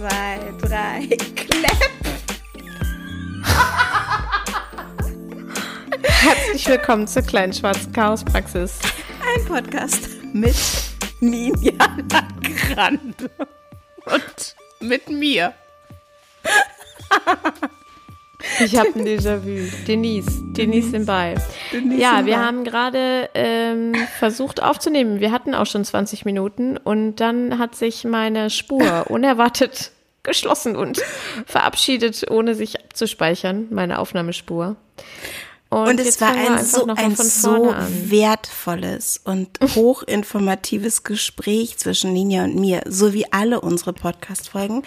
zwei, drei, Clap! Herzlich willkommen zur kleinen schwarzen Chaospraxis. Ein Podcast mit Ninja Grande. Und mit mir. Ich habe ein Déjà-vu. Denise, Denise. Denise Ja, wir haben gerade ähm, versucht aufzunehmen. Wir hatten auch schon 20 Minuten und dann hat sich meine Spur unerwartet geschlossen und verabschiedet, ohne sich abzuspeichern, meine Aufnahmespur. Und es jetzt war ein so, ein so an. wertvolles und hochinformatives Gespräch zwischen Ninja und mir, so wie alle unsere Podcast-Folgen.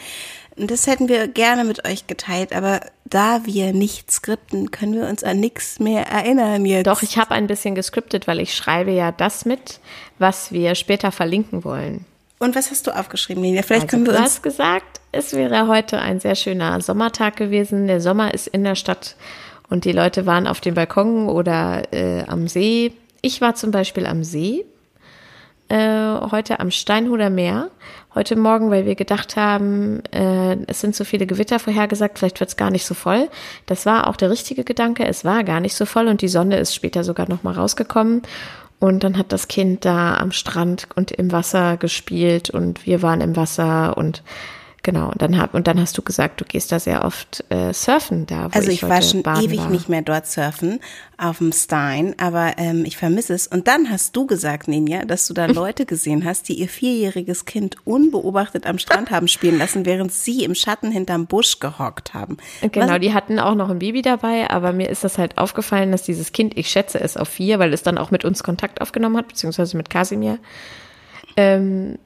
Und das hätten wir gerne mit euch geteilt, aber da wir nicht skripten, können wir uns an nichts mehr erinnern jetzt. Doch, ich habe ein bisschen gescriptet, weil ich schreibe ja das mit, was wir später verlinken wollen. Und was hast du aufgeschrieben, Ninja? Vielleicht Also, können wir du uns hast gesagt, es wäre heute ein sehr schöner Sommertag gewesen. Der Sommer ist in der Stadt und die Leute waren auf dem Balkon oder äh, am See. Ich war zum Beispiel am See, äh, heute am Steinhuder Meer. Heute Morgen, weil wir gedacht haben, äh, es sind so viele Gewitter vorhergesagt, vielleicht wird es gar nicht so voll. Das war auch der richtige Gedanke. Es war gar nicht so voll und die Sonne ist später sogar noch mal rausgekommen. Und dann hat das Kind da am Strand und im Wasser gespielt und wir waren im Wasser und genau. Und dann hab, und dann hast du gesagt, du gehst da sehr oft äh, surfen da. Also ich, ich war schon baden ewig war. nicht mehr dort surfen auf dem Stein, aber ähm, ich vermisse es. Und dann hast du gesagt, Ninja, dass du da Leute gesehen hast, die ihr vierjähriges Kind unbeobachtet am Strand haben spielen lassen, während sie im Schatten hinterm Busch gehockt haben. Genau, Was- die hatten auch noch ein Baby dabei, aber mir ist das halt aufgefallen, dass dieses Kind, ich schätze es auf vier, weil es dann auch mit uns Kontakt aufgenommen hat, beziehungsweise mit Kasimir, ähm,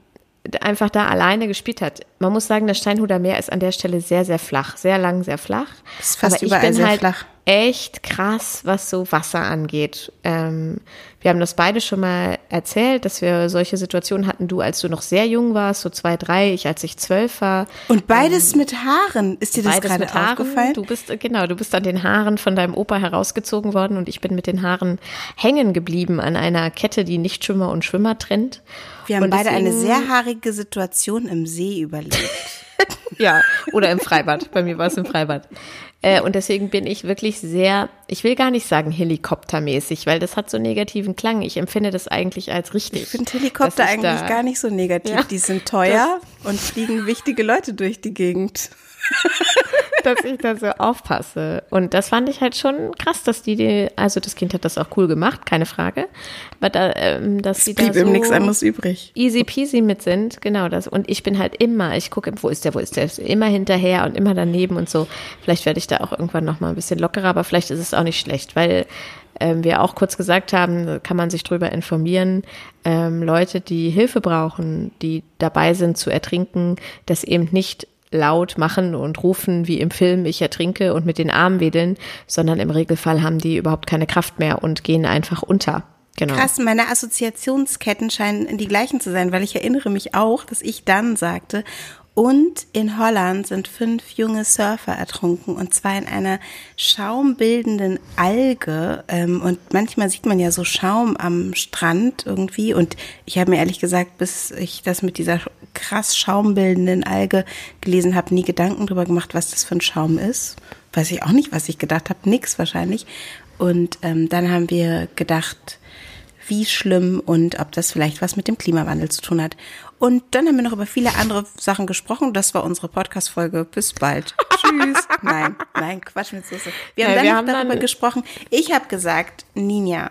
einfach da alleine gespielt hat. Man muss sagen, das Steinhuder Meer ist an der Stelle sehr, sehr flach, sehr lang, sehr flach. Das ist fast aber ich überall bin sehr halt flach. echt krass, was so Wasser angeht. Ähm, wir haben das beide schon mal erzählt, dass wir solche Situationen hatten, du als du noch sehr jung warst, so zwei, drei, ich als ich zwölf war. Und beides mit Haaren. Ist dir das gerade mit Haaren. aufgefallen? Du bist, genau, du bist an den Haaren von deinem Opa herausgezogen worden und ich bin mit den Haaren hängen geblieben an einer Kette, die Nichtschwimmer und Schwimmer trennt. Wir haben Und beide eine sehr haarige Situation im See überlebt. Ja, oder im Freibad. Bei mir war es im Freibad. Äh, und deswegen bin ich wirklich sehr, ich will gar nicht sagen helikoptermäßig, weil das hat so einen negativen Klang. Ich empfinde das eigentlich als richtig. Ich finde Helikopter eigentlich gar nicht so negativ. Ja, die sind teuer und fliegen wichtige Leute durch die Gegend. dass ich da so aufpasse. Und das fand ich halt schon krass, dass die, die also das Kind hat das auch cool gemacht, keine Frage. Aber da, ähm, dass sie da Blieb so ihm nichts anderes übrig. easy peasy mit sind, genau das. Und ich bin halt immer, ich gucke, wo ist der, wo ist der, immer hinterher und immer daneben und so. Vielleicht werde ich da auch irgendwann noch mal ein bisschen lockerer, aber vielleicht ist es auch nicht schlecht, weil ähm, wir auch kurz gesagt haben, kann man sich drüber informieren, ähm, Leute, die Hilfe brauchen, die dabei sind zu ertrinken, das eben nicht laut machen und rufen wie im Film, ich ertrinke und mit den Armen wedeln, sondern im Regelfall haben die überhaupt keine Kraft mehr und gehen einfach unter. Genau. Krass, meine Assoziationsketten scheinen die gleichen zu sein, weil ich erinnere mich auch, dass ich dann sagte, und in Holland sind fünf junge Surfer ertrunken und zwar in einer schaumbildenden Alge. Ähm, und manchmal sieht man ja so Schaum am Strand irgendwie. Und ich habe mir ehrlich gesagt, bis ich das mit dieser krass schaumbildenden Alge gelesen habe, nie Gedanken drüber gemacht, was das für ein Schaum ist. Weiß ich auch nicht, was ich gedacht habe. Nix wahrscheinlich. Und ähm, dann haben wir gedacht, wie schlimm und ob das vielleicht was mit dem Klimawandel zu tun hat. Und dann haben wir noch über viele andere Sachen gesprochen. Das war unsere Podcast-Folge. Bis bald. Tschüss. Nein, nein, Quatsch mit Soße. Wir haben Ja, dann wir noch haben darüber dann- gesprochen. Ich habe gesagt, Ninja,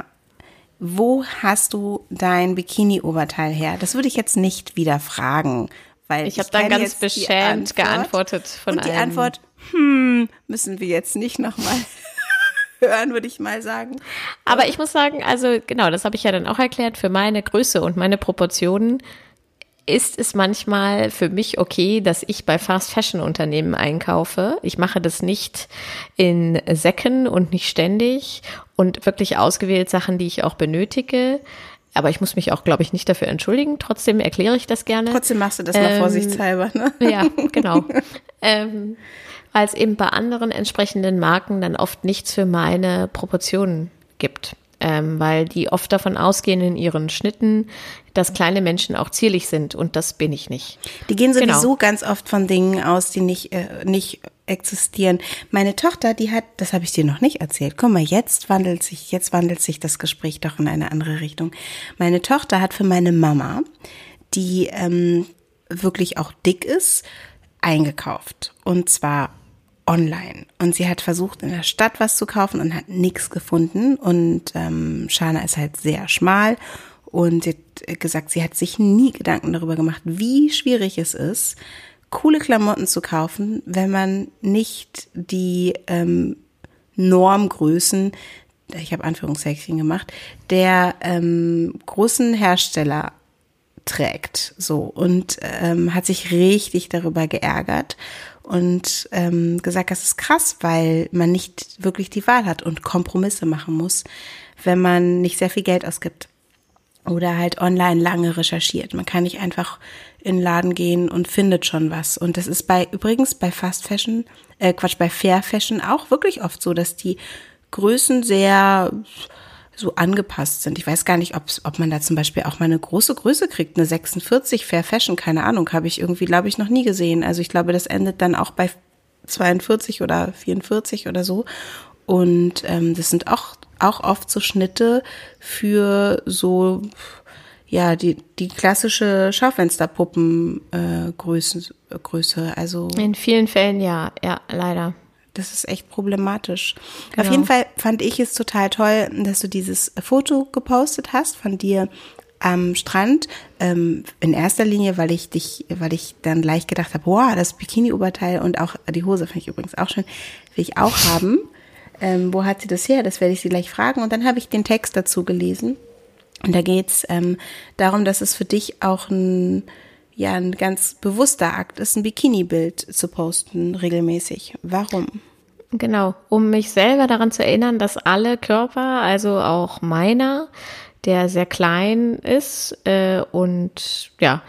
wo hast du dein Bikini-Oberteil her? Das würde ich jetzt nicht wieder fragen, weil Ich habe dann ganz beschämt Antwort. geantwortet von Und die einem- Antwort, hm, müssen wir jetzt nicht nochmal hören, würde ich mal sagen. Aber ich muss sagen, also genau, das habe ich ja dann auch erklärt, für meine Größe und meine Proportionen ist es manchmal für mich okay, dass ich bei Fast Fashion Unternehmen einkaufe. Ich mache das nicht in Säcken und nicht ständig und wirklich ausgewählt Sachen, die ich auch benötige. Aber ich muss mich auch, glaube ich, nicht dafür entschuldigen. Trotzdem erkläre ich das gerne. Trotzdem machst du das mal Ähm, vorsichtshalber, ne? Ja, genau. ähm, weil es eben bei anderen entsprechenden Marken dann oft nichts für meine Proportionen gibt. ähm, weil die oft davon ausgehen in ihren Schnitten, dass kleine Menschen auch zierlich sind und das bin ich nicht. Die gehen sowieso genau. ganz oft von Dingen aus, die nicht, äh, nicht existieren. Meine Tochter, die hat, das habe ich dir noch nicht erzählt. Guck mal, jetzt wandelt sich, jetzt wandelt sich das Gespräch doch in eine andere Richtung. Meine Tochter hat für meine Mama, die ähm, wirklich auch dick ist, eingekauft. Und zwar online. Und sie hat versucht, in der Stadt was zu kaufen und hat nichts gefunden. Und ähm, Shana ist halt sehr schmal. Und sie gesagt, sie hat sich nie Gedanken darüber gemacht, wie schwierig es ist, coole Klamotten zu kaufen, wenn man nicht die ähm, Normgrößen, ich habe Anführungszeichen gemacht, der ähm, großen Hersteller trägt. So und ähm, hat sich richtig darüber geärgert und ähm, gesagt, das ist krass, weil man nicht wirklich die Wahl hat und Kompromisse machen muss, wenn man nicht sehr viel Geld ausgibt oder halt online lange recherchiert. Man kann nicht einfach in den Laden gehen und findet schon was. Und das ist bei übrigens bei Fast Fashion, äh Quatsch, bei Fair Fashion auch wirklich oft so, dass die Größen sehr so angepasst sind. Ich weiß gar nicht, ob man da zum Beispiel auch mal eine große Größe kriegt, eine 46 Fair Fashion, keine Ahnung, habe ich irgendwie, glaube ich, noch nie gesehen. Also ich glaube, das endet dann auch bei 42 oder 44 oder so. Und ähm, das sind auch, auch oft so Schnitte für so, ja, die, die klassische Schaufensterpuppengröße. Äh, Größe. Also In vielen Fällen ja, ja, leider. Das ist echt problematisch. Genau. Auf jeden Fall fand ich es total toll, dass du dieses Foto gepostet hast von dir am Strand. Ähm, in erster Linie, weil ich dich, weil ich dann gleich gedacht habe, wow, das Bikini-Oberteil und auch die Hose fand ich übrigens auch schön, will ich auch haben. Ähm, wo hat sie das her? Das werde ich sie gleich fragen. Und dann habe ich den Text dazu gelesen. Und da geht's ähm, darum, dass es für dich auch ein ja ein ganz bewusster Akt ist, ein Bikini-Bild zu posten regelmäßig. Warum? Genau, um mich selber daran zu erinnern, dass alle Körper, also auch meiner, der sehr klein ist äh, und ja,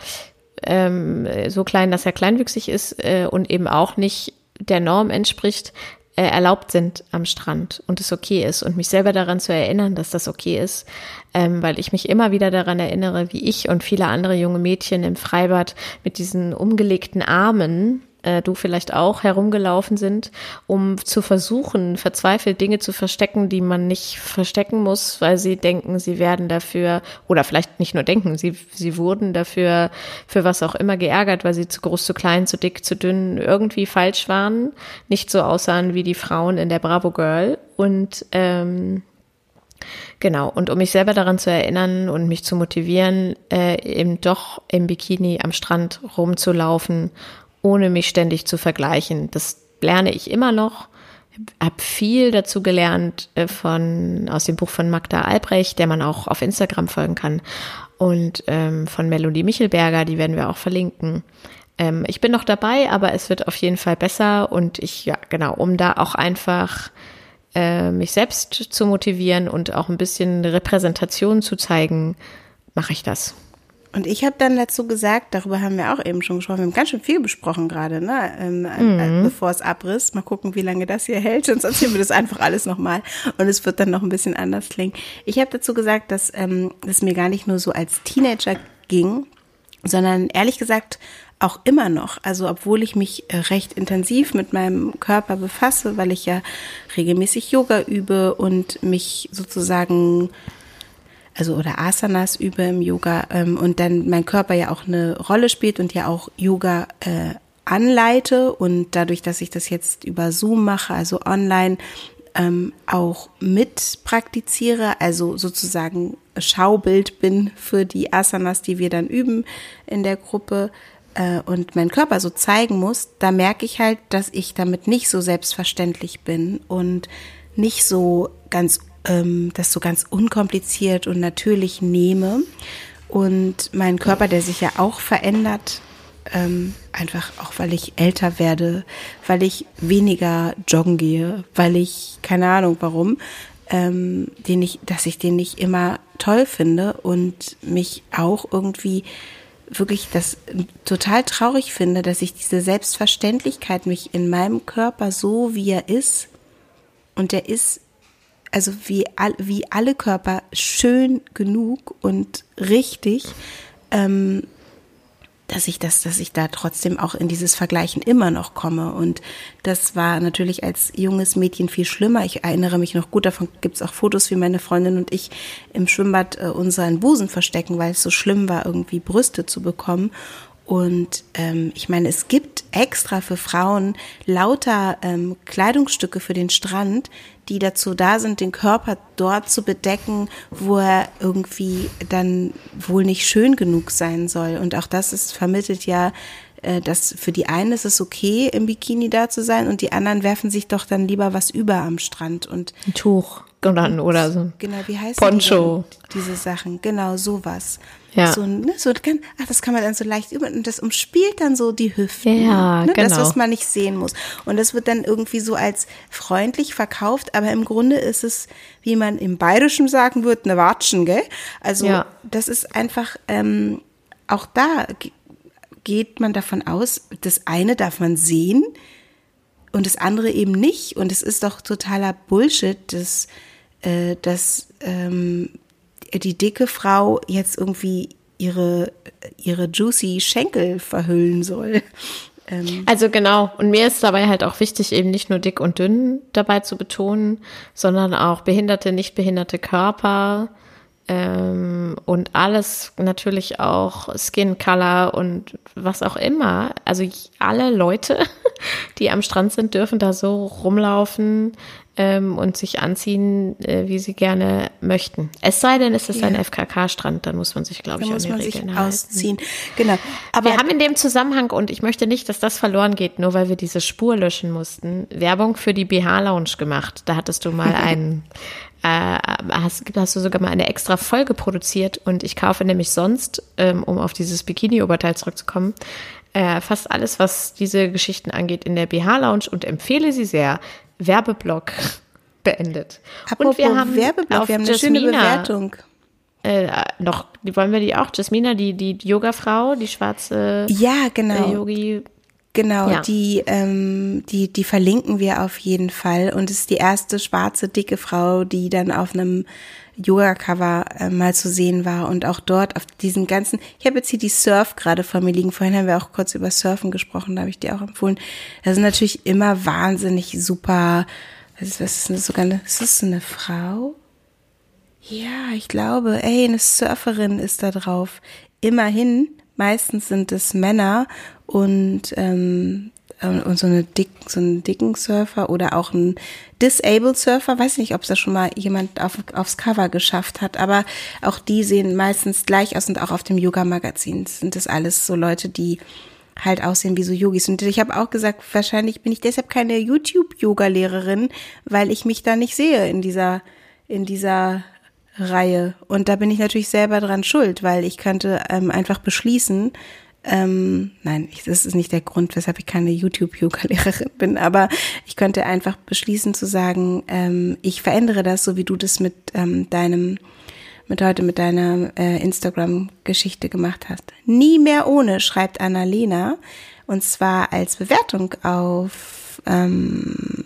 ähm, so klein, dass er kleinwüchsig ist äh, und eben auch nicht der Norm entspricht, äh, erlaubt sind am Strand und es okay ist. Und mich selber daran zu erinnern, dass das okay ist, ähm, weil ich mich immer wieder daran erinnere, wie ich und viele andere junge Mädchen im Freibad mit diesen umgelegten Armen äh, du vielleicht auch herumgelaufen sind, um zu versuchen, verzweifelt Dinge zu verstecken, die man nicht verstecken muss, weil sie denken, sie werden dafür, oder vielleicht nicht nur denken, sie, sie wurden dafür, für was auch immer geärgert, weil sie zu groß, zu klein, zu dick, zu dünn, irgendwie falsch waren, nicht so aussahen wie die Frauen in der Bravo Girl. Und ähm, Genau, und um mich selber daran zu erinnern und mich zu motivieren, äh, eben doch im Bikini am Strand rumzulaufen ohne mich ständig zu vergleichen. Das lerne ich immer noch. Habe viel dazu gelernt äh, von aus dem Buch von Magda Albrecht, der man auch auf Instagram folgen kann, und ähm, von Melodie Michelberger, die werden wir auch verlinken. Ähm, ich bin noch dabei, aber es wird auf jeden Fall besser und ich, ja, genau, um da auch einfach äh, mich selbst zu motivieren und auch ein bisschen Repräsentation zu zeigen, mache ich das. Und ich habe dann dazu gesagt, darüber haben wir auch eben schon gesprochen, wir haben ganz schön viel besprochen gerade, ne? Ähm, mhm. bevor es abriss. Mal gucken, wie lange das hier hält, sonst erzählen wir das einfach alles nochmal und es wird dann noch ein bisschen anders klingen. Ich habe dazu gesagt, dass ähm, es mir gar nicht nur so als Teenager ging, sondern ehrlich gesagt auch immer noch. Also obwohl ich mich äh, recht intensiv mit meinem Körper befasse, weil ich ja regelmäßig Yoga übe und mich sozusagen also oder Asanas übe im Yoga ähm, und dann mein Körper ja auch eine Rolle spielt und ja auch Yoga äh, anleite und dadurch, dass ich das jetzt über Zoom mache, also online, ähm, auch mit praktiziere, also sozusagen Schaubild bin für die Asanas, die wir dann üben in der Gruppe äh, und meinen Körper so zeigen muss, da merke ich halt, dass ich damit nicht so selbstverständlich bin und nicht so ganz ähm, das so ganz unkompliziert und natürlich nehme. Und mein Körper, der sich ja auch verändert, ähm, einfach auch weil ich älter werde, weil ich weniger joggen gehe, weil ich, keine Ahnung warum, ähm, den ich, dass ich den nicht immer toll finde und mich auch irgendwie wirklich das total traurig finde, dass ich diese Selbstverständlichkeit mich in meinem Körper so wie er ist und der ist also wie, all, wie alle Körper schön genug und richtig, ähm, dass ich das, dass ich da trotzdem auch in dieses Vergleichen immer noch komme. Und das war natürlich als junges Mädchen viel schlimmer. Ich erinnere mich noch gut, davon gibt es auch Fotos, wie meine Freundin und ich im Schwimmbad äh, unseren Busen verstecken, weil es so schlimm war, irgendwie Brüste zu bekommen. Und ähm, ich meine, es gibt extra für Frauen lauter ähm, Kleidungsstücke für den Strand, die dazu da sind, den Körper dort zu bedecken, wo er irgendwie dann wohl nicht schön genug sein soll. Und auch das ist vermittelt ja, äh, dass für die einen ist es okay, im Bikini da zu sein und die anderen werfen sich doch dann lieber was über am Strand und ein Tuch oder so. Genau, wie heißt Poncho. Die diese Sachen, genau sowas. Ja. So, ne, so kann, ach, das kann man dann so leicht über und das umspielt dann so die Hüften. Ja, ne, genau. Das, was man nicht sehen muss. Und das wird dann irgendwie so als freundlich verkauft, aber im Grunde ist es, wie man im Bayerischen sagen würde, eine Watschen, gell? Also Ja. das ist einfach, ähm, auch da ge- geht man davon aus, das eine darf man sehen und das andere eben nicht. Und es ist doch totaler Bullshit, dass, äh, dass ähm, die dicke Frau jetzt irgendwie ihre, ihre juicy Schenkel verhüllen soll. Ähm, Also genau. Und mir ist dabei halt auch wichtig, eben nicht nur dick und dünn dabei zu betonen, sondern auch behinderte, nicht behinderte Körper ähm, und alles natürlich auch Skin Color und was auch immer. Also alle Leute, die am Strand sind, dürfen da so rumlaufen ähm, und sich anziehen, äh, wie sie gerne möchten. Es sei denn, es ist ein Ja. FKK-Strand, dann muss man sich, glaube ich, an die Regeln halten. ausziehen. Genau. Aber Wir haben in dem Zusammenhang, und ich möchte nicht, dass das verloren geht, nur weil wir diese Spur löschen mussten, Werbung für die BH-Lounge gemacht. Da hattest du mal einen, äh, hast, hast du sogar mal eine extra Folge produziert und ich kaufe nämlich sonst, ähm, um auf dieses Bikini-Oberteil zurückzukommen, äh, fast alles, was diese Geschichten angeht, in der BH-Lounge und empfehle sie sehr. Werbeblock beendet. apropos und wir haben Werbeblock, wir haben eine schöne Bewertung. äh, noch, wollen wir die auch? Jasmina, die, die Yoga-Frau, die schwarze Ja, genau. äh, Yogi. Genau, Ja. die, ähm, die, die verlinken wir auf jeden Fall. Und es ist die erste schwarze, dicke Frau, die dann auf einem Yoga-Cover äh, mal zu sehen war. Und auch dort auf diesen ganzen, ich habe jetzt hier die Surf gerade vor mir liegen. Vorhin haben wir auch kurz über Surfen gesprochen, da habe ich dir auch empfohlen. Das sind natürlich immer wahnsinnig super, was ist, was ist das sogar eine, ist das eine Frau? Ja, ich glaube, ey, eine Surferin ist da drauf. Immerhin, meistens sind es Männer und, ähm, äh, und so eine dick, so einen dicken Surfer oder auch ein Disabled Surfer. Weiß nicht, ob es da schon mal jemand auf, aufs Cover geschafft hat, aber auch die sehen meistens gleich aus und auch auf dem Yoga-Magazin sind das alles so Leute, die halt aussehen wie so Yogis. Und ich habe auch gesagt, wahrscheinlich bin ich deshalb keine YouTube-Yoga-Lehrerin, weil ich mich da nicht sehe in dieser, in dieser Reihe. Und da bin ich natürlich selber dran schuld, weil ich könnte ähm, einfach beschließen, ähm, nein, ich, das ist nicht der Grund, weshalb ich keine YouTube-Yoga-Lehrerin bin, aber ich könnte einfach beschließen zu sagen, ähm, ich verändere das, so wie du das mit ähm, deinem, mit heute mit deiner äh, Instagram-Geschichte gemacht hast. Nie mehr ohne, schreibt Annalena, und zwar als Bewertung auf ähm,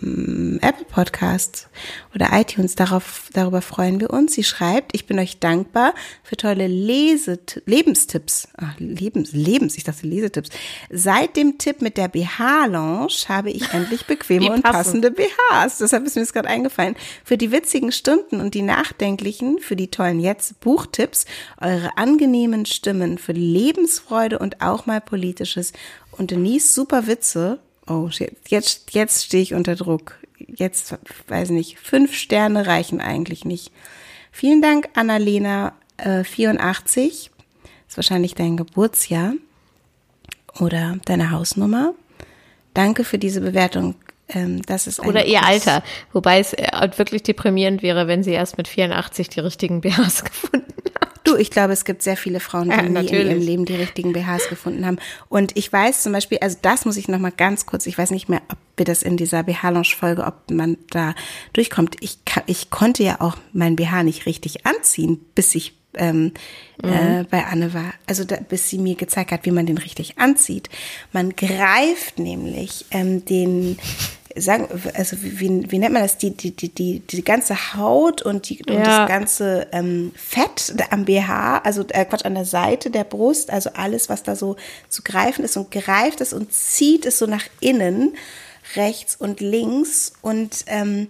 Apple Podcasts oder iTunes. Darauf, darüber freuen wir uns. Sie schreibt, ich bin euch dankbar für tolle Leset Lebenstipps. Ach, Lebens, Lebens, ich dachte Lesetipps. Seit dem Tipp mit der BH-Lounge habe ich endlich bequeme und passend. passende BHs. Deshalb ist mir das gerade eingefallen. Für die witzigen Stunden und die nachdenklichen, für die tollen jetzt Buchtipps, eure angenehmen Stimmen für Lebensfreude und auch mal politisches. Und Denise super Witze. Oh, jetzt, jetzt stehe ich unter Druck. Jetzt, weiß nicht, fünf Sterne reichen eigentlich nicht. Vielen Dank, Annalena, äh, 84. Ist wahrscheinlich dein Geburtsjahr oder deine Hausnummer. Danke für diese Bewertung. Ähm, das ist Oder ihr. Alter. Wobei es äh, wirklich deprimierend wäre, wenn sie erst mit 84 die richtigen BHs gefunden. Du, ich glaube, es gibt sehr viele Frauen, die Ja, nie in ihrem Leben die richtigen BHs gefunden haben. Und ich weiß zum Beispiel, also das muss ich noch mal ganz kurz, ich weiß nicht mehr, ob wir das in dieser BH-Lounge-Folge, ob man da durchkommt. Ich, ich konnte ja auch mein BH nicht richtig anziehen, bis ich ähm, äh, bei Anne war. Also da, bis sie mir gezeigt hat, wie man den richtig anzieht. Man greift nämlich ähm, den sagen, also wie, wie nennt man das, die, die, die, die, die ganze Haut und, die, und Ja. das ganze ähm, Fett am BH, also äh, Quatsch, an der Seite der Brust, also alles, was da so zu greifen ist und greift ist und zieht es so nach innen, rechts und links und ähm,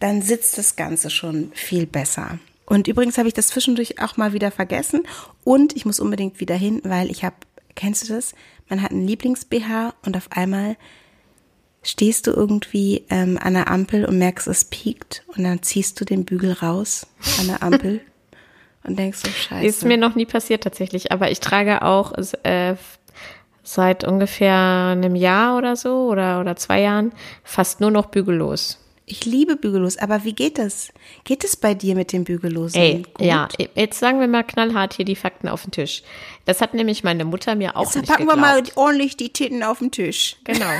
dann sitzt das Ganze schon viel besser. Und übrigens habe ich das zwischendurch auch mal wieder vergessen und ich muss unbedingt wieder hin, weil ich habe, kennst du das? Man hat einen Lieblings-BH und auf einmal stehst du irgendwie ähm, an der Ampel und merkst, es piekt und dann ziehst du den Bügel raus an der Ampel und denkst so, scheiße. Ist mir noch nie passiert tatsächlich, aber ich trage auch äh, seit ungefähr einem Jahr oder so oder, oder zwei Jahren fast nur noch bügellos. Ich liebe bügellos, aber wie geht das? Geht es bei dir mit dem Bügellosen? Ey, gut? ja, jetzt sagen wir mal knallhart hier die Fakten auf den Tisch. Das hat nämlich meine Mutter mir auch Jetzt nicht packen geglaubt. wir mal ordentlich die Titten auf den Tisch. Genau.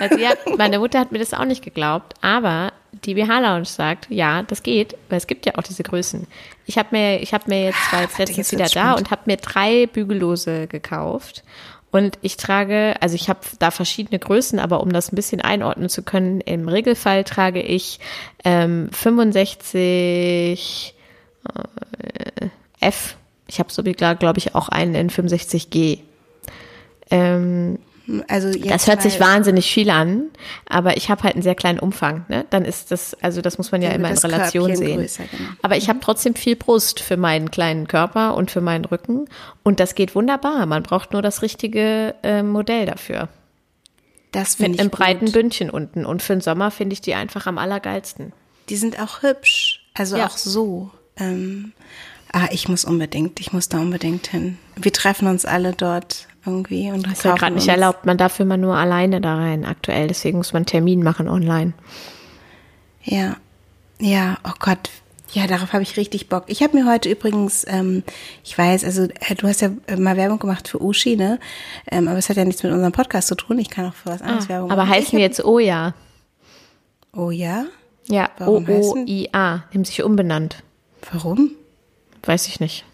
Also hat, meine Mutter hat mir das auch nicht geglaubt, aber die BH-Lounge sagt, ja, das geht, weil es gibt ja auch diese Größen. Ich habe mir, ich habe mir jetzt, war jetzt letztens wieder da und habe mir drei Bügellose gekauft. Und ich trage, also ich habe da verschiedene Größen, aber um das ein bisschen einordnen zu können, im Regelfall trage ich ähm, 65 äh, F. Ich habe sogar, glaube ich, auch einen in 65G. Ähm, Also das hört sich wahnsinnig viel an, aber ich habe halt einen sehr kleinen Umfang. Ne? Dann ist das, also das muss man ja immer in Relation Körbchen sehen. größer, genau. Aber ich habe trotzdem viel Brust für meinen kleinen Körper und für meinen Rücken und das geht wunderbar. Man braucht nur das richtige äh, Modell dafür. Das finde Mit ich einem gut. breiten Bündchen unten. Und für den Sommer finde ich die einfach am allergeilsten. Die sind auch hübsch. Also Ja. auch so. Ähm, ah, ich muss unbedingt, ich muss da unbedingt hin. Wir treffen uns alle dort irgendwie und Ist ja gerade nicht uns. erlaubt. Man darf immer nur alleine da rein aktuell. Deswegen muss man einen Termin machen online. Ja, ja, oh Gott. Ja, darauf habe ich richtig Bock. Ich habe mir heute übrigens, ähm, ich weiß, also äh, du hast ja äh, mal Werbung gemacht für Uschi, ne? Ähm, aber es hat ja nichts mit unserem Podcast zu tun. Ich kann auch für was anderes Werbung Ah, Aber machen. heißen Ich hab- jetzt Oja. Oh ja? Ja, heißen- O-O-I-A. Haben sich umbenannt. Warum? Weiß ich nicht.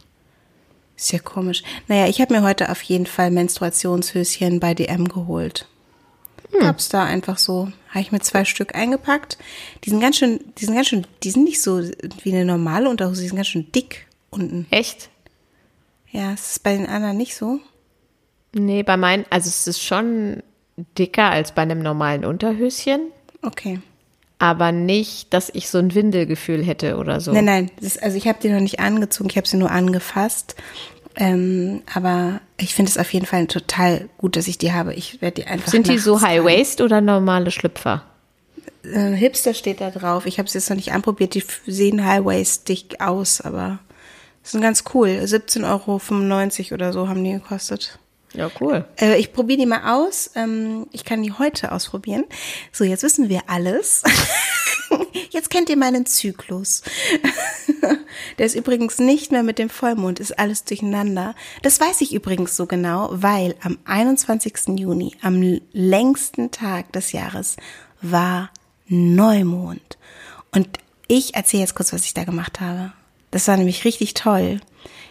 Ist ja komisch. Naja, ich habe mir heute auf jeden Fall Menstruationshöschen bei DM geholt. Hm. Gab's da einfach so. Habe ich mir zwei Stück eingepackt. Die sind ganz schön, die sind ganz schön, die sind nicht so wie eine normale Unterhose, die sind ganz schön dick unten. Echt? Ja, ist es bei den anderen nicht so? Nee, bei meinen, also es ist schon dicker als bei einem normalen Unterhöschen, Okay. Aber nicht, dass ich so ein Windelgefühl hätte oder so. Nein, nein, ist, also ich habe die noch nicht angezogen, ich habe sie nur angefasst. Ähm, aber ich finde es auf jeden Fall total gut, dass ich die habe. Ich werde die einfach. Sind die so High. Waist oder normale Schlüpfer? Äh, Hipster steht da drauf. Ich habe sie jetzt noch nicht anprobiert. Die sehen High-Waist-dick aus, aber sind ganz cool. 17,95 Euro oder so haben die gekostet. Ja, cool. Äh, ich probiere die mal aus. Ähm, ich kann die heute ausprobieren. So, jetzt wissen wir alles. jetzt kennt ihr meinen Zyklus. Der ist übrigens nicht mehr mit dem Vollmond, ist alles durcheinander. Das weiß ich übrigens so genau, weil am 21. Juni, am längsten Tag des Jahres, war Neumond. Und ich erzähle jetzt kurz, was ich da gemacht habe. Das war nämlich richtig toll.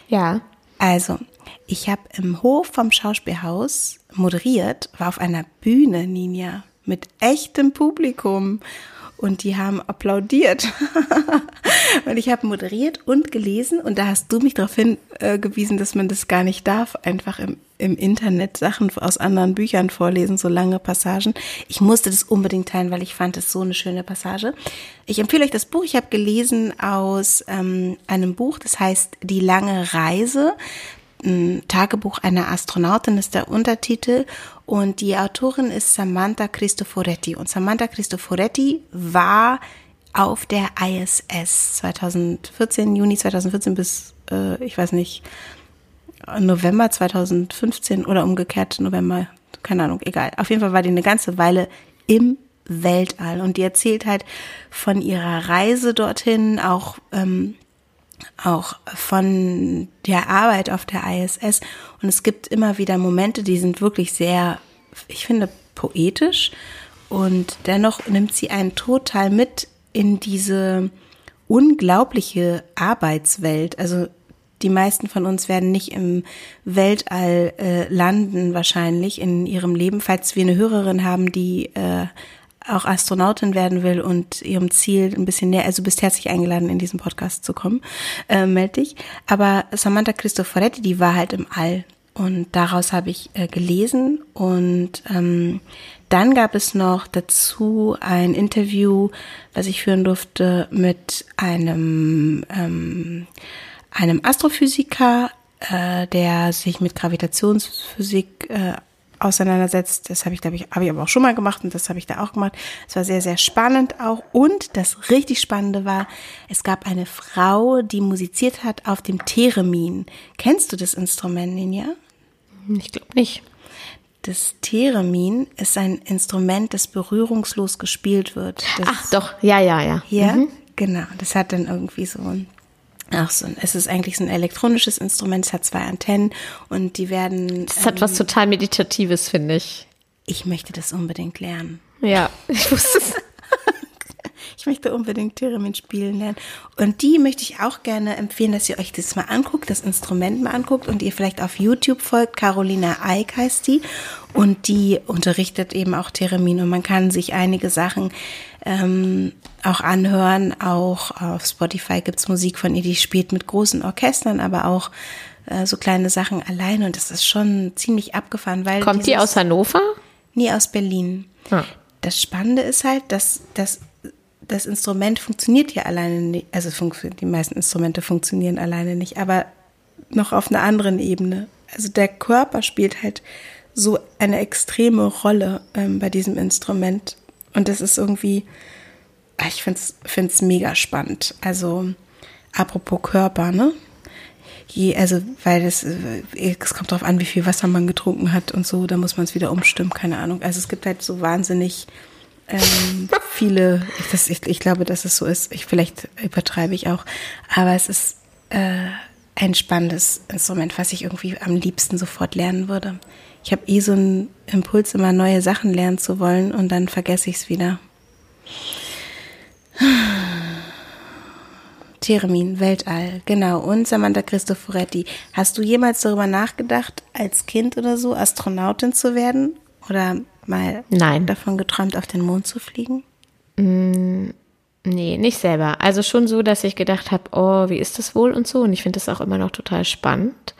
Ja. Also, ich habe im Hof vom Schauspielhaus moderiert, war auf einer Bühne, Ninja, mit echtem Publikum. Und die haben applaudiert. und ich habe moderiert und gelesen. Und da hast du mich darauf hingewiesen, dass man das gar nicht darf, einfach im, im Internet Sachen aus anderen Büchern vorlesen, so lange Passagen. Ich musste das unbedingt teilen, weil ich fand es so eine schöne Passage. Ich empfehle euch das Buch. Ich habe gelesen aus ähm, einem Buch, das heißt Die lange Reise. Tagebuch einer Astronautin ist der Untertitel. Und die Autorin ist Samantha Cristoforetti. Und Samantha Cristoforetti war auf der ISS 2014, Juni 2014 bis, äh, ich weiß nicht, November 2015 oder umgekehrt November, keine Ahnung, egal. Auf jeden Fall war die eine ganze Weile im Weltall. Und die erzählt halt von ihrer Reise dorthin, auch ähm, auch von der Arbeit auf der ISS. Und es gibt immer wieder Momente, die sind wirklich sehr, ich finde, poetisch. Und dennoch nimmt sie einen total mit in diese unglaubliche Arbeitswelt. Also die meisten von uns werden nicht im Weltall äh, landen, wahrscheinlich in ihrem Leben. Falls wir eine Hörerin haben, die äh, auch Astronautin werden will und ihrem Ziel ein bisschen näher, also bist herzlich eingeladen, in diesen Podcast zu kommen, äh, melde dich. Aber Samantha Cristoforetti, die war halt im All und daraus habe ich äh, gelesen und ähm, dann gab es noch dazu ein Interview, was ich führen durfte mit einem, ähm, einem Astrophysiker, äh, der sich mit Gravitationsphysik äh, auseinandersetzt. Das habe ich, glaube ich, habe ich aber auch schon mal gemacht und das habe ich da auch gemacht. Es war sehr, sehr spannend auch. Und das richtig Spannende war, es gab eine Frau, die musiziert hat auf dem Theremin. Kennst du das Instrument, Ninja? Ich glaube nicht. Das Theremin ist ein Instrument, das berührungslos gespielt wird. Das Ach doch, ja, ja, ja. Hier, mhm. genau. Das hat dann irgendwie so ein Ach so, es ist eigentlich so ein elektronisches Instrument, es hat zwei Antennen und die werden. Das hat ähm, was total Meditatives, finde ich. Ich möchte das unbedingt lernen. Ja, ich wusste es. Ich möchte unbedingt Theremin spielen lernen. Und die möchte ich auch gerne empfehlen, dass ihr euch das mal anguckt, das Instrument mal anguckt und ihr vielleicht auf YouTube folgt. Carolina Eick heißt die. Und die unterrichtet eben auch Theremin. Und man kann sich einige Sachen ähm, auch anhören. Auch auf Spotify gibt's Musik von ihr, die spielt mit großen Orchestern, aber auch äh, so kleine Sachen alleine. Und das ist schon ziemlich abgefahren, weil. Kommt die aus Hannover? Nee, aus Berlin. Ah. Das Spannende ist halt, dass, dass das Instrument funktioniert ja alleine nicht, also die meisten Instrumente funktionieren alleine nicht, aber noch auf einer anderen Ebene. Also der Körper spielt halt so eine extreme Rolle ähm, bei diesem Instrument. Und das ist irgendwie, ich finde es mega spannend. Also apropos Körper, ne? Je, also, weil das, äh, es kommt darauf an, wie viel Wasser man getrunken hat und so, da muss man es wieder umstimmen, keine Ahnung. Also es gibt halt so wahnsinnig ähm, viele, ich, das, ich, ich glaube, dass es so ist. Ich, vielleicht übertreibe ich auch, aber es ist äh, ein spannendes Instrument, was ich irgendwie am liebsten sofort lernen würde. Ich habe eh so einen Impuls, immer neue Sachen lernen zu wollen und dann vergesse ich es wieder. Theremin, Weltall, genau. Und Samantha Cristoforetti. Hast du jemals darüber nachgedacht, als Kind oder so Astronautin zu werden? Oder mal Nein. davon geträumt, auf den Mond zu fliegen? Mm, nee, nicht selber. Also schon so, dass ich gedacht habe, oh, wie ist das wohl und so. Und ich finde das auch immer noch total spannend.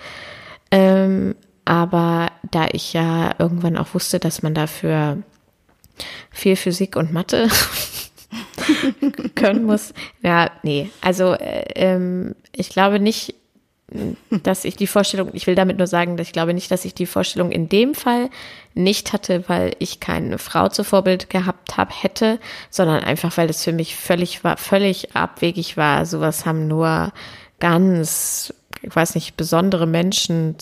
Ähm, aber da ich ja irgendwann auch wusste, dass man dafür viel Physik und Mathe können muss. Ja, nee. Also äh, ähm, ich glaube nicht, dass ich die Vorstellung, ich will damit nur sagen, dass ich glaube nicht, dass ich die Vorstellung in dem Fall nicht hatte, weil ich keine Frau zur Vorbild gehabt habe, hätte, sondern einfach, weil das für mich völlig war, völlig abwegig war. Sowas haben nur ganz, ich weiß nicht, besondere Menschen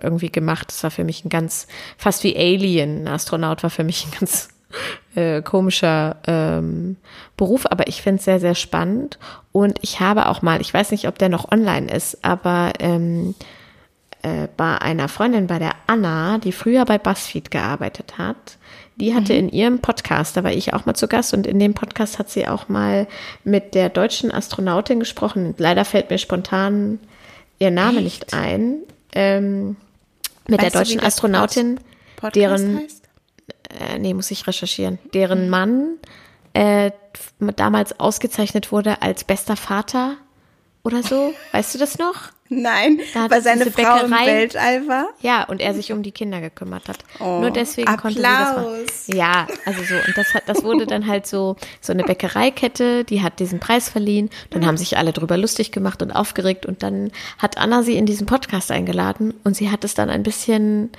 irgendwie gemacht. Das war für mich ein ganz, fast wie Alien. Ein Astronaut war für mich ein ganz äh, komischer ähm, Beruf, aber ich finde es sehr, sehr spannend. Und ich habe auch mal, ich weiß nicht, ob der noch online ist, aber ähm, äh, bei einer Freundin, bei der Anna, die früher bei BuzzFeed gearbeitet hat, die hatte mhm. in ihrem Podcast, da war ich auch mal zu Gast und in dem Podcast hat sie auch mal mit der deutschen Astronautin gesprochen. Leider fällt mir spontan ihr Name Echt? nicht ein. Ähm, mit weißt der deutschen du, Astronautin, deren heißt? Äh, nee, muss ich recherchieren, deren Mann äh, damals ausgezeichnet wurde als bester Vater oder so. Weißt du das noch? Nein, weil seine Frau Bäckerei, im Weltall war. Ja, und er sich um die Kinder gekümmert hat. Oh, Nur deswegen Applaus. konnte sie das machen. Ja, also so. Und das hat, das wurde dann halt so, so eine Bäckereikette, die hat diesen Preis verliehen. Dann haben sich alle drüber lustig gemacht und aufgeregt. Und dann hat Anna sie in diesen Podcast eingeladen und sie hat es dann ein bisschen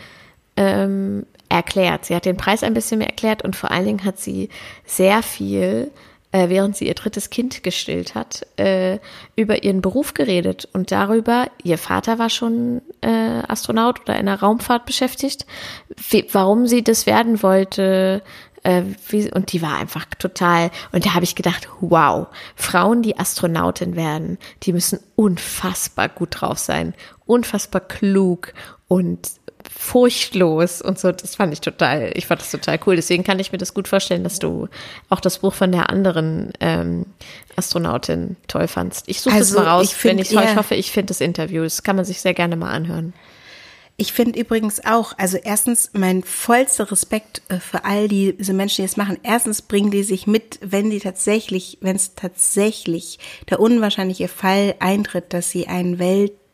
ähm, erklärt. Sie hat den Preis ein bisschen mehr erklärt und vor allen Dingen hat sie sehr viel, äh, während sie ihr drittes Kind gestillt hat, äh, über ihren Beruf geredet und darüber, ihr Vater war schon äh, Astronaut oder in der Raumfahrt beschäftigt, wie, warum sie das werden wollte, äh, und die war einfach total, und da habe ich gedacht, wow, Frauen, die Astronautin werden, die müssen unfassbar gut drauf sein, unfassbar klug und furchtlos und so. Das fand ich total, ich fand das total cool. Deswegen kann ich mir das gut vorstellen, dass du auch das Buch von der anderen ähm, Astronautin toll fandst. Ich suche also, das mal raus, ich wenn ich, ich hoffe, ich finde das Interview. Das kann man sich sehr gerne mal anhören. Ich finde übrigens auch, also erstens mein vollster Respekt äh, für all diese Menschen, die es machen. Erstens bringen die sich mit, wenn die tatsächlich, wenn es tatsächlich der unwahrscheinliche Fall eintritt, dass sie einen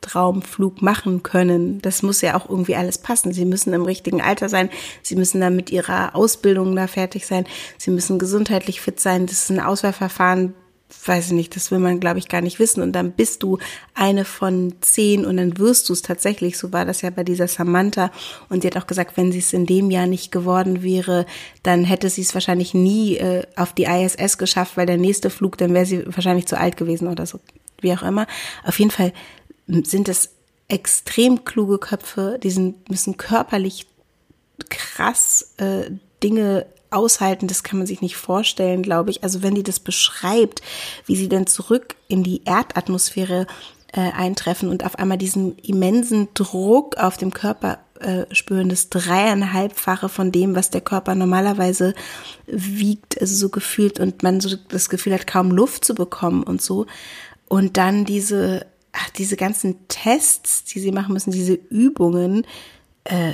Weltraumflug machen können. Das muss ja auch irgendwie alles passen. Sie müssen im richtigen Alter sein. Sie müssen dann mit ihrer Ausbildung da fertig sein. Sie müssen gesundheitlich fit sein. Das ist ein Auswahlverfahren weiß ich nicht, das will man, glaube ich, gar nicht wissen. Und dann bist du eine von zehn und dann wirst du es tatsächlich. So war das ja bei dieser Samantha. Und sie hat auch gesagt, wenn sie es in dem Jahr nicht geworden wäre, dann hätte sie es wahrscheinlich nie äh, auf die ISS geschafft, weil der nächste Flug, dann wäre sie wahrscheinlich zu alt gewesen oder so. Wie auch immer. Auf jeden Fall sind es extrem kluge Köpfe, die sind, müssen körperlich krass äh, Dinge aushalten, das kann man sich nicht vorstellen, glaube ich. Also wenn die das beschreibt, wie sie dann zurück in die Erdatmosphäre äh, eintreffen und auf einmal diesen immensen Druck auf dem Körper äh, spüren, das dreieinhalbfache von dem, was der Körper normalerweise wiegt, also so gefühlt und man so das Gefühl hat, kaum Luft zu bekommen und so. Und dann diese, ach, diese ganzen Tests, die sie machen müssen, diese Übungen, äh,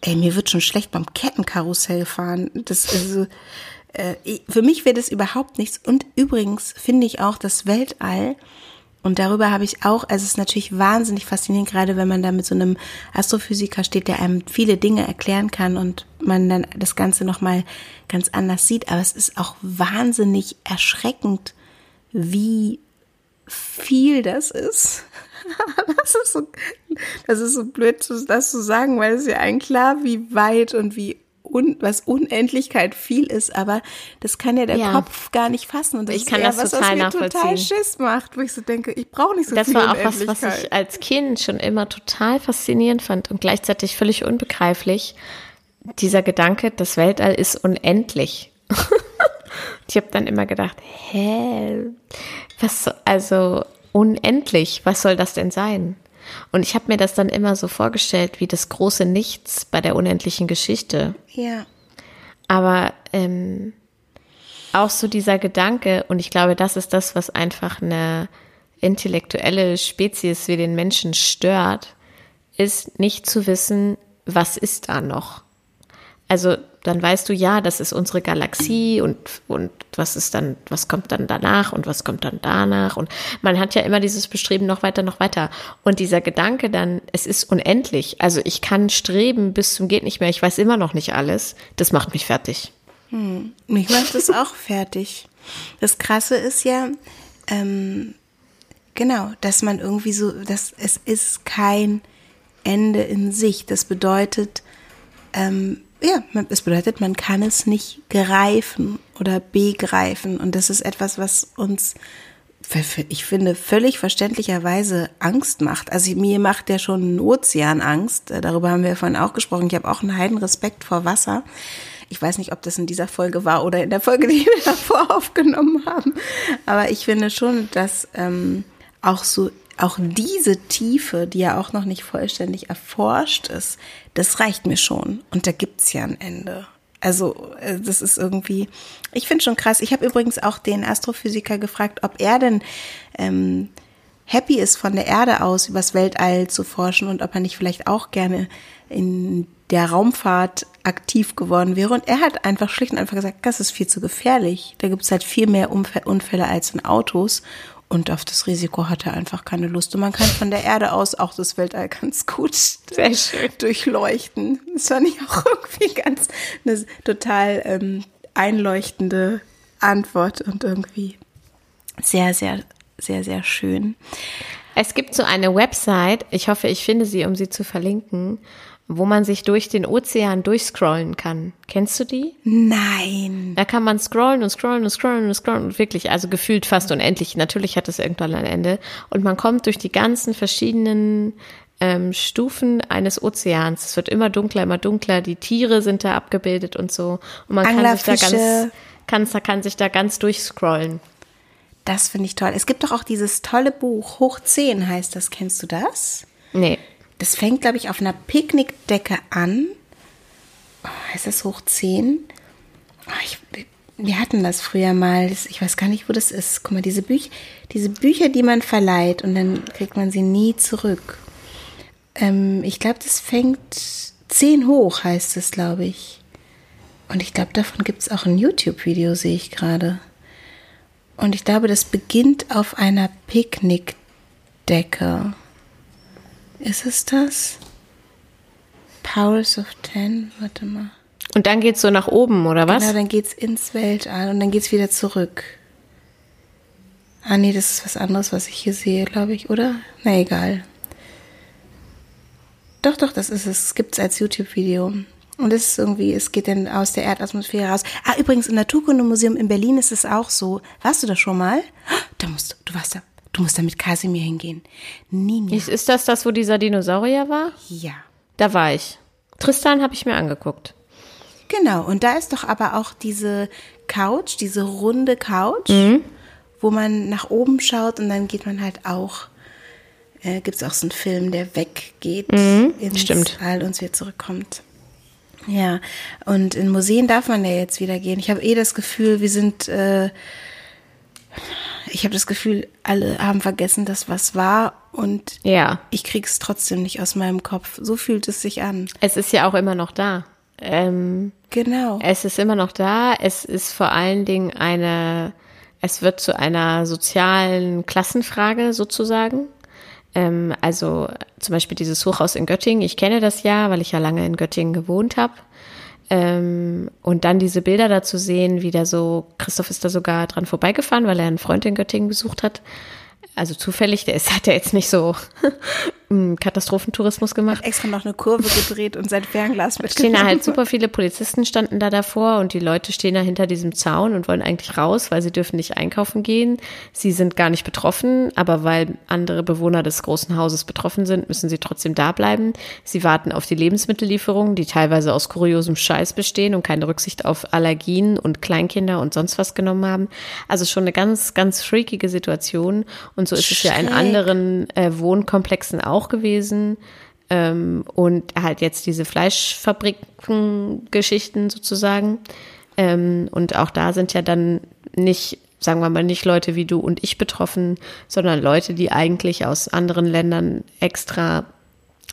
ey, mir wird schon schlecht beim Kettenkarussell fahren. Das also, äh, für mich wäre das überhaupt nichts. Und übrigens finde ich auch das Weltall, und darüber habe ich auch, also es ist natürlich wahnsinnig faszinierend, gerade wenn man da mit so einem Astrophysiker steht, der einem viele Dinge erklären kann und man dann das Ganze nochmal ganz anders sieht. Aber es ist auch wahnsinnig erschreckend, wie viel das ist. das, ist so, das ist so blöd, das zu sagen, weil es ist ja ein klar, wie weit und wie un, was Unendlichkeit viel ist, aber das kann ja der ja. Kopf gar nicht fassen. Und das ich kann das was, total was mir total Schiss macht, wo ich so denke, ich brauche nicht so das viel Das war auch was, was ich als Kind schon immer total faszinierend fand und gleichzeitig völlig unbegreiflich. Dieser Gedanke, das Weltall ist unendlich. ich habe dann immer gedacht, hä, was, also unendlich. Was soll das denn sein? Und ich habe mir das dann immer so vorgestellt wie das große Nichts bei der unendlichen Geschichte. Ja. Aber ähm, auch so dieser Gedanke, und ich glaube, das ist das, was einfach eine intellektuelle Spezies wie den Menschen stört, ist nicht zu wissen, was ist da noch. Also dann weißt du ja, das ist unsere Galaxie und, und was ist dann, was kommt dann danach und was kommt dann danach. Und man hat ja immer dieses Bestreben noch weiter, noch weiter. Und dieser Gedanke dann, es ist unendlich. Also ich kann streben bis zum geht nicht mehr. Ich weiß immer noch nicht alles. Das macht mich fertig. Hm. Mich macht das auch fertig. Das Krasse ist ja, ähm, genau, dass man irgendwie so, dass es ist kein Ende in sich. Das bedeutet, ähm, ja, es bedeutet, man kann es nicht greifen oder begreifen. Und das ist etwas, was uns, ich finde, völlig verständlicherweise Angst macht. Also mir macht ja schon ein Ozean Angst. Darüber haben wir vorhin auch gesprochen. Ich habe auch einen heiden Respekt vor Wasser. Ich weiß nicht, ob das in dieser Folge war oder in der Folge, die wir davor aufgenommen haben. Aber ich finde schon, dass ähm, auch so auch diese Tiefe, die ja auch noch nicht vollständig erforscht ist, das reicht mir schon. Und da gibt's ja ein Ende. Also äh, das ist irgendwie, ich finde schon krass. Ich habe übrigens auch den Astrophysiker gefragt, ob er denn ähm, happy ist, von der Erde aus übers Weltall zu forschen und ob er nicht vielleicht auch gerne in der Raumfahrt aktiv geworden wäre. Und er hat einfach schlicht und einfach gesagt, das ist viel zu gefährlich. Da gibt's halt viel mehr Unfälle als in Autos. Und auf das Risiko hat er einfach keine Lust. Und man kann von der Erde aus auch das Weltall ganz gut Sehr schön. durchleuchten. Das fand ich auch irgendwie ganz eine total ähm, einleuchtende Antwort und irgendwie sehr, sehr, sehr, sehr schön. Es gibt so eine Website, ich hoffe, ich finde sie, um sie zu verlinken wo man sich durch den Ozean durchscrollen kann. Kennst du die? Nein. Da kann man scrollen und scrollen und scrollen und scrollen und wirklich, also gefühlt fast unendlich. Natürlich hat es irgendwann ein Ende. Und man kommt durch die ganzen verschiedenen ähm, Stufen eines Ozeans. Es wird immer dunkler, immer dunkler. Die Tiere sind da abgebildet und so. Und man kann sich da ganz, kann, kann sich da ganz durchscrollen. Das finde ich toll. Es gibt doch auch dieses tolle Buch, Hoch 10 heißt das. Kennst du das? Nee. Das fängt, glaube ich, auf einer Picknickdecke an. Oh, heißt das hoch 10? Oh, ich, wir hatten das früher mal. ich weiß gar nicht, wo das ist. Guck mal, diese, Büch, diese Bücher, die man verleiht und dann kriegt man sie nie zurück. Ähm, ich glaube, das fängt 10 hoch, heißt es, glaube ich. Und ich glaube, davon gibt es auch ein YouTube-Video, sehe ich gerade. Und ich glaube, das beginnt auf einer Picknickdecke. Ist es das? Powers of Ten, warte mal. Und dann geht's so nach oben, oder was? Genau, dann geht's ins Weltall und dann geht's wieder zurück. Ah, nee, das ist was anderes, was ich hier sehe, glaube ich, oder? Na, egal. Doch, doch, das ist es. Es gibt es als YouTube-Video. Und es ist irgendwie, es geht dann aus der Erdatmosphäre raus. Ah, übrigens, im Naturkundemuseum in Berlin ist es auch so. Warst du da schon mal? Da musst du, du warst da. Du musst da mit Kasimir hingehen. Ninja. Ist, ist das das, wo dieser Dinosaurier war? Ja. Da war ich. Tristan habe ich mir angeguckt. Genau. Und da ist doch aber auch diese Couch, diese runde Couch, Mhm. wo man nach oben schaut und dann geht man halt auch. Äh, Gibt es auch so einen Film, der weggeht ins Mhm. stimmt. All und wieder zurückkommt. Ja, und in Museen darf man ja jetzt wieder gehen. Ich habe eh das Gefühl, wir sind, äh, ich habe das Gefühl, alle haben vergessen, dass was war und Ja. ich krieg's trotzdem nicht aus meinem Kopf. So fühlt es sich an. Es ist ja auch immer noch da. Ähm, Genau. Es ist immer noch da. Es ist vor allen Dingen eine, es wird zu einer sozialen Klassenfrage sozusagen. Ähm, also zum Beispiel dieses Hochhaus in Göttingen. Ich kenne das ja, weil ich ja lange in Göttingen gewohnt habe. Ähm, und dann diese Bilder dazu sehen, wie da so, Christoph ist da sogar dran vorbeigefahren, weil er einen Freund in Göttingen besucht hat. Also zufällig, der ist, hat ja jetzt nicht so Katastrophentourismus gemacht. Extra noch eine Kurve gedreht und sein Fernglas stehen mitgenommen. da halt super viele Polizisten standen da davor und die Leute stehen da hinter diesem Zaun und wollen eigentlich raus, weil sie dürfen nicht einkaufen gehen. Sie sind gar nicht betroffen, aber weil andere Bewohner des großen Hauses betroffen sind, müssen sie trotzdem da bleiben. Sie warten auf die Lebensmittellieferungen, die teilweise aus kuriosem Scheiß bestehen und keine Rücksicht auf Allergien und Kleinkinder und sonst was genommen haben. Also schon eine ganz, ganz freakige Situation. Und so ist es ja in anderen äh, Wohnkomplexen auch gewesen. Ähm, und halt jetzt diese Fleischfabriken-Geschichten sozusagen. Ähm, und auch da sind ja dann nicht, sagen wir mal, nicht Leute wie du und ich betroffen, sondern Leute, die eigentlich aus anderen Ländern extra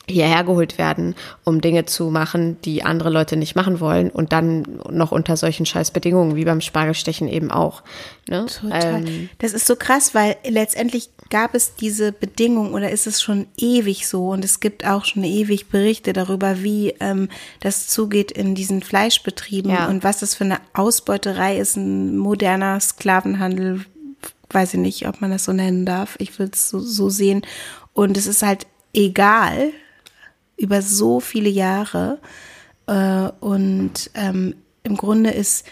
hierher geholt werden, um Dinge zu machen, die andere Leute nicht machen wollen und dann noch unter solchen Scheißbedingungen wie beim Spargelstechen eben auch. Ne? Total. Ähm, das ist so krass, weil letztendlich gab es diese Bedingung oder ist es schon ewig so und es gibt auch schon ewig Berichte darüber, wie ähm, das zugeht in diesen Fleischbetrieben Ja. und was das für eine Ausbeuterei ist, ein moderner Sklavenhandel, weiß ich nicht, ob man das so nennen darf. Ich will es so, so sehen. Und es ist halt egal über so viele Jahre. Äh, und ähm, im Grunde ist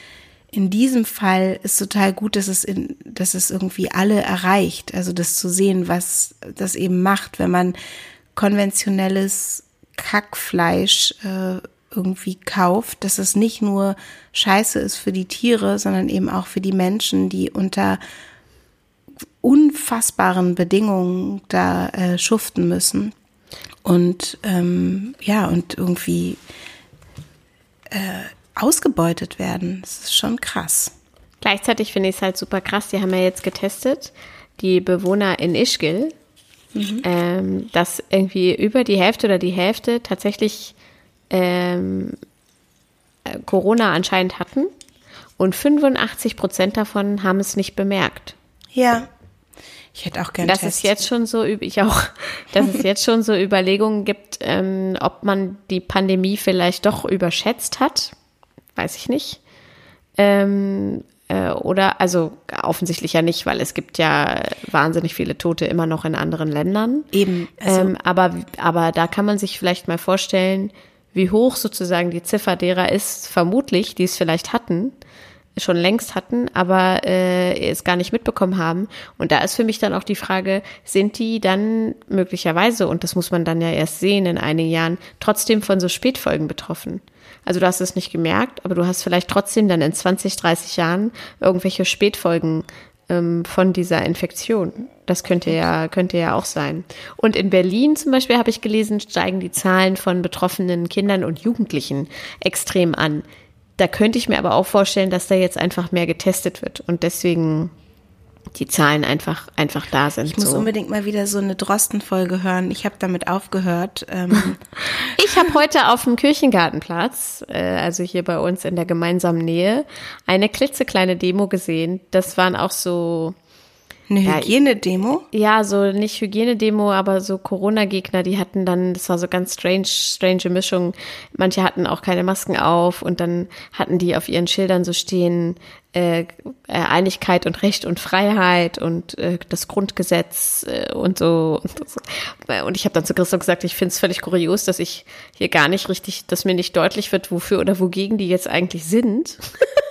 in diesem Fall ist total gut, dass es in, dass es irgendwie alle erreicht. Also das zu sehen, was das eben macht, wenn man konventionelles Kackfleisch äh, irgendwie kauft, dass es nicht nur Scheiße ist für die Tiere, sondern eben auch für die Menschen, die unter unfassbaren Bedingungen da äh, schuften müssen. Und ähm, ja, und irgendwie äh, ausgebeutet werden. Das ist schon krass. Gleichzeitig finde ich es halt super krass, die haben ja jetzt getestet, die Bewohner in Ischgl, ähm, dass irgendwie über die Hälfte oder die Hälfte tatsächlich ähm, äh, Corona anscheinend hatten und 85 Prozent davon haben es nicht bemerkt. Ja. Ich hätte auch gerne Dass es jetzt schon so, ich auch, dass es jetzt schon so Überlegungen gibt, ähm, ob man die Pandemie vielleicht doch überschätzt hat, weiß ich nicht. Ähm, äh, oder, also offensichtlich ja nicht, weil es gibt ja wahnsinnig viele Tote immer noch in anderen Ländern. Eben, also- ähm, aber, aber da kann man sich vielleicht mal vorstellen, wie hoch sozusagen die Ziffer derer ist, vermutlich, die es vielleicht hatten, schon längst hatten, aber äh, es gar nicht mitbekommen haben. Und da ist für mich dann auch die Frage, sind die dann möglicherweise, und das muss man dann ja erst sehen in einigen Jahren, trotzdem von so Spätfolgen betroffen? Also du hast es nicht gemerkt, aber du hast vielleicht trotzdem dann in 20, 30 Jahren irgendwelche Spätfolgen ähm, von dieser Infektion. Das könnte ja, könnte ja auch sein. Und in Berlin zum Beispiel habe ich gelesen, steigen die Zahlen von betroffenen Kindern und Jugendlichen extrem an. Da könnte ich mir aber auch vorstellen, dass da jetzt einfach mehr getestet wird. Und deswegen die Zahlen einfach, einfach da sind. Ich muss so. unbedingt mal wieder so eine Drosten-Folge hören. Ich habe damit aufgehört. Ähm, Ich habe heute auf dem Kirchengartenplatz, äh, also hier bei uns in der gemeinsamen Nähe, eine klitzekleine Demo gesehen. Das waren auch so, eine Hygienedemo. ja, so nicht Hygienedemo, aber so Corona-Gegner, die hatten dann, das war so ganz strange, strange Mischung. Manche hatten auch keine Masken auf und dann hatten die auf ihren Schildern so stehen, äh, äh, Einigkeit und Recht und Freiheit und äh, das Grundgesetz äh, und so. Und, so. und ich habe dann zu Christoph gesagt, ich finde es völlig kurios, dass ich hier gar nicht richtig, dass mir nicht deutlich wird, wofür oder wogegen die jetzt eigentlich sind.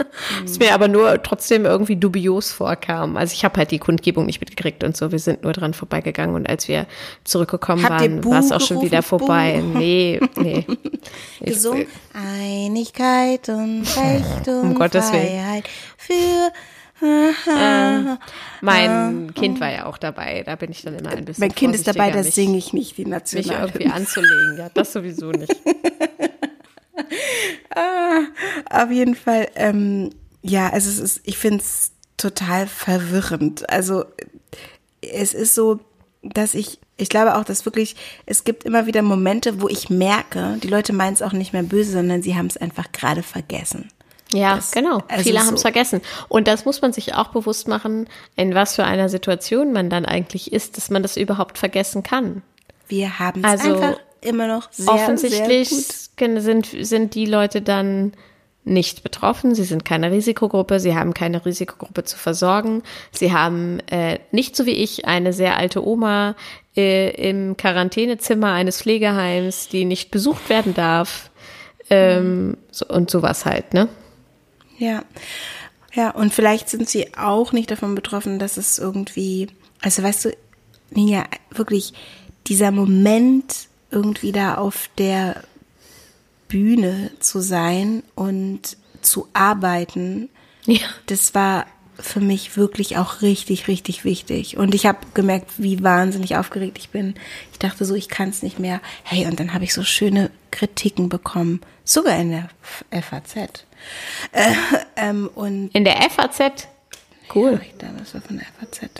Es mir aber nur trotzdem irgendwie dubios vorkam. Also ich habe halt die Kundgebung nicht mitgekriegt und so. Wir sind nur dran vorbeigegangen und als wir zurückgekommen Habt waren, war es auch schon wieder vorbei. Buh. Nee, nee. Gesungen. Einigkeit und Recht und Gottes. Freiheit für. Mein Kind war ja auch dabei. Da bin ich dann immer ein bisschen Mein Kind ist dabei, das mich- singe ich nicht, die mich National. irgendwie anzulegen. Ja, das sowieso nicht. Auf jeden Fall, ähm, ja, also es ist, ich finde es total verwirrend. Also es ist so, dass ich, ich glaube auch, dass wirklich, es gibt immer wieder Momente, wo ich merke, die Leute meinen es auch nicht mehr böse, sondern sie haben es einfach gerade vergessen. Ja, Das- genau. also Viele so- haben es vergessen. Und das muss man sich auch bewusst machen, in was für einer Situation man dann eigentlich ist, dass man das überhaupt vergessen kann. Wir haben es Also, einfach immer noch sehr, Offensichtlich sehr gut. sind, sind die Leute dann nicht betroffen. Sie sind keine Risikogruppe. Sie haben keine Risikogruppe zu versorgen. Sie haben äh, nicht so wie ich eine sehr alte Oma äh, im Quarantänezimmer eines Pflegeheims, die nicht besucht werden darf. Ähm, so, und sowas halt, ne? Ja. Ja, und vielleicht sind sie auch nicht davon betroffen, dass es irgendwie, also weißt du, Ninja, wirklich dieser Moment irgendwie da auf der Bühne zu sein und zu arbeiten, Ja. das war für mich wirklich auch richtig, richtig wichtig. Und ich habe gemerkt, wie wahnsinnig aufgeregt ich bin. Ich dachte so, ich kann es nicht mehr. Hey, und dann habe ich so schöne Kritiken bekommen, sogar in der FAZ. Äh, ähm, und In der FAZ. Cool. ich glaube, das war von der FAZ.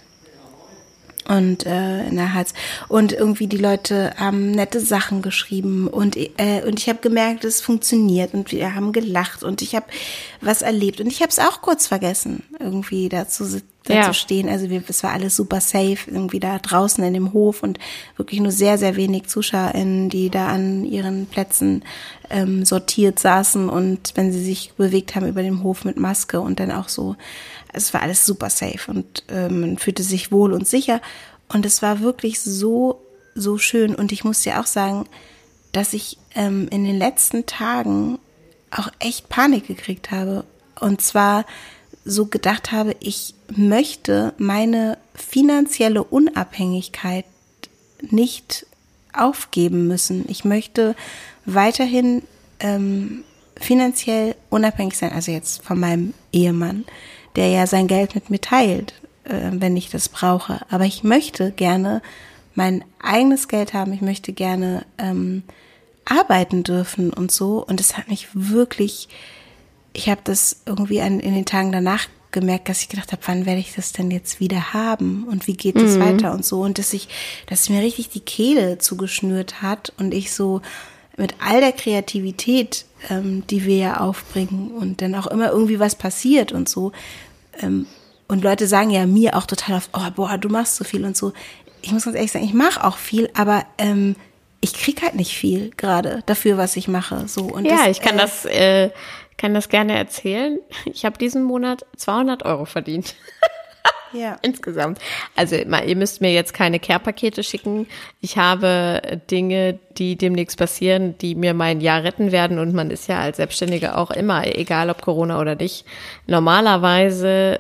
Und äh, in der Harz. Und irgendwie die Leute haben nette Sachen geschrieben und, äh, und ich habe gemerkt, es funktioniert und wir haben gelacht und ich habe was erlebt. Und ich habe es auch kurz vergessen, irgendwie da zu, sit- da Ja. zu stehen. Also wir, es war alles super safe, irgendwie da draußen in dem Hof und wirklich nur sehr, sehr wenig ZuschauerInnen, die da an ihren Plätzen ähm, sortiert saßen und wenn sie sich bewegt haben über dem Hof mit Maske und dann auch so es war alles super safe und ähm, man fühlte sich wohl und sicher. Und es war wirklich so, so schön. Und ich muss dir auch sagen, dass ich ähm, in den letzten Tagen auch echt Panik gekriegt habe. Und zwar so gedacht habe, ich möchte meine finanzielle Unabhängigkeit nicht aufgeben müssen. Ich möchte weiterhin ähm, finanziell unabhängig sein, also jetzt von meinem Ehemann, der ja sein Geld mit mir teilt, äh, wenn ich das brauche. Aber ich möchte gerne mein eigenes Geld haben. Ich möchte gerne ähm, arbeiten dürfen und so. Und es hat mich wirklich, ich habe das irgendwie an, in den Tagen danach gemerkt, dass ich gedacht habe, wann werde ich das denn jetzt wieder haben und wie geht es weiter und so und dass ich, dass mir richtig die Kehle zugeschnürt hat und ich so mit all der Kreativität, ähm, die wir ja aufbringen und dann auch immer irgendwie was passiert und so ähm, und Leute sagen ja mir auch total oft, oh boah, du machst so viel und so. Ich muss ganz ehrlich sagen, ich mache auch viel, aber ähm, ich krieg halt nicht viel gerade dafür, was ich mache. So und Ja, das, ich kann äh, das, äh, kann das gerne erzählen. Ich habe diesen Monat 200 Euro verdient. Ja. Insgesamt. Also ihr müsst mir jetzt keine Care-Pakete schicken. Ich habe Dinge, die demnächst passieren, die mir mein Jahr retten werden. Und man ist ja als Selbstständige auch immer, egal ob Corona oder nicht. Normalerweise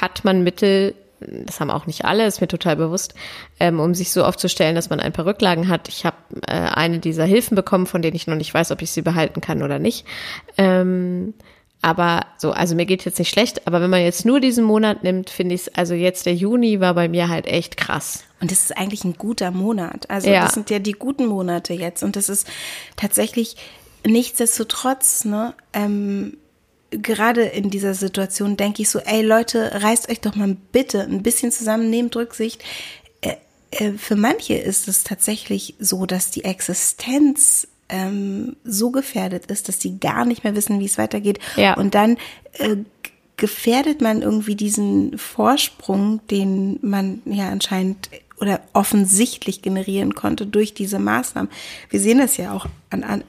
hat man Mittel, das haben auch nicht alle, ist mir total bewusst, ähm, um sich so aufzustellen, dass man ein paar Rücklagen hat. Ich habe äh, eine dieser Hilfen bekommen, von denen ich noch nicht weiß, ob ich sie behalten kann oder nicht. Ähm, aber so, also mir geht jetzt nicht schlecht, aber wenn man jetzt nur diesen Monat nimmt, finde ich es, also jetzt der Juni war bei mir halt echt krass. Und das ist eigentlich ein guter Monat. Also Ja. das sind ja die guten Monate jetzt. Und das ist tatsächlich nichtsdestotrotz, ne, ähm, gerade in dieser Situation denke ich so, ey Leute, reißt euch doch mal bitte ein bisschen zusammen, nehmt Rücksicht. Äh, äh, für manche ist es tatsächlich so, dass die Existenz ähm, so gefährdet ist, dass die gar nicht mehr wissen, wie es weitergeht. Ja. Und dann äh, gefährdet man irgendwie diesen Vorsprung, den man ja anscheinend oder offensichtlich generieren konnte durch diese Maßnahmen. Wir sehen das ja auch an, an,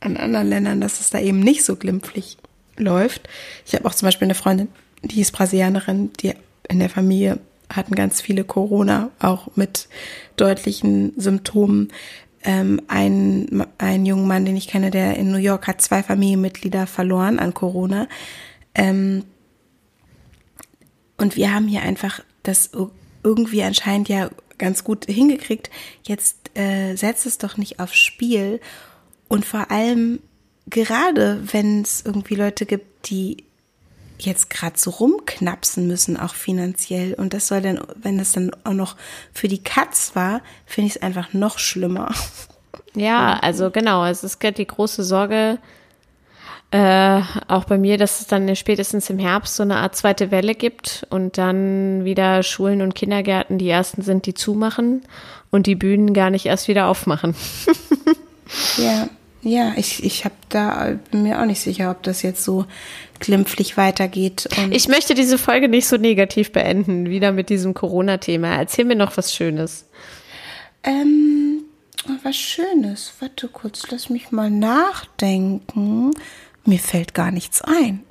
an anderen Ländern, dass es da eben nicht so glimpflich läuft. Ich habe auch zum Beispiel eine Freundin, die ist Brasilianerin, die in der Familie hatten ganz viele Corona, auch mit deutlichen Symptomen. Ähm, ein, ein junger Mann, den ich kenne, der in New York hat zwei Familienmitglieder verloren an Corona. Ähm, und wir haben hier einfach das irgendwie anscheinend ja ganz gut hingekriegt. Jetzt äh, setzt es doch nicht aufs Spiel. Und vor allem, gerade wenn es irgendwie Leute gibt, die jetzt gerade so rumknapsen müssen, auch finanziell. Und das soll dann, wenn das dann auch noch für die Katz war, finde ich es einfach noch schlimmer. Ja, also genau, es ist die große Sorge, äh, auch bei mir, dass es dann spätestens im Herbst so eine Art zweite Welle gibt und dann wieder Schulen und Kindergärten die ersten sind, die zumachen und die Bühnen gar nicht erst wieder aufmachen. ja, ja, ich, ich habe da bin mir auch nicht sicher, ob das jetzt so glimpflich weitergeht. ich möchte diese Folge nicht so negativ beenden, wieder mit diesem Corona-Thema. Erzähl mir noch was Schönes. Ähm, was Schönes. Warte kurz, lass mich mal nachdenken. Mir fällt gar nichts ein.